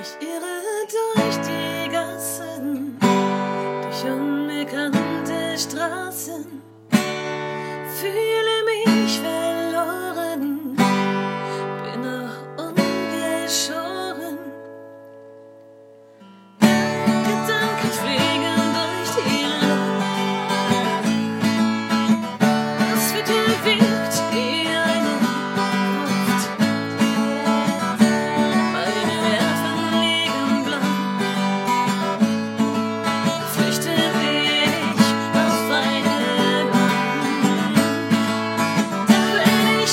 Ich irre durch die Gassen, durch unbekannte Straßen. Für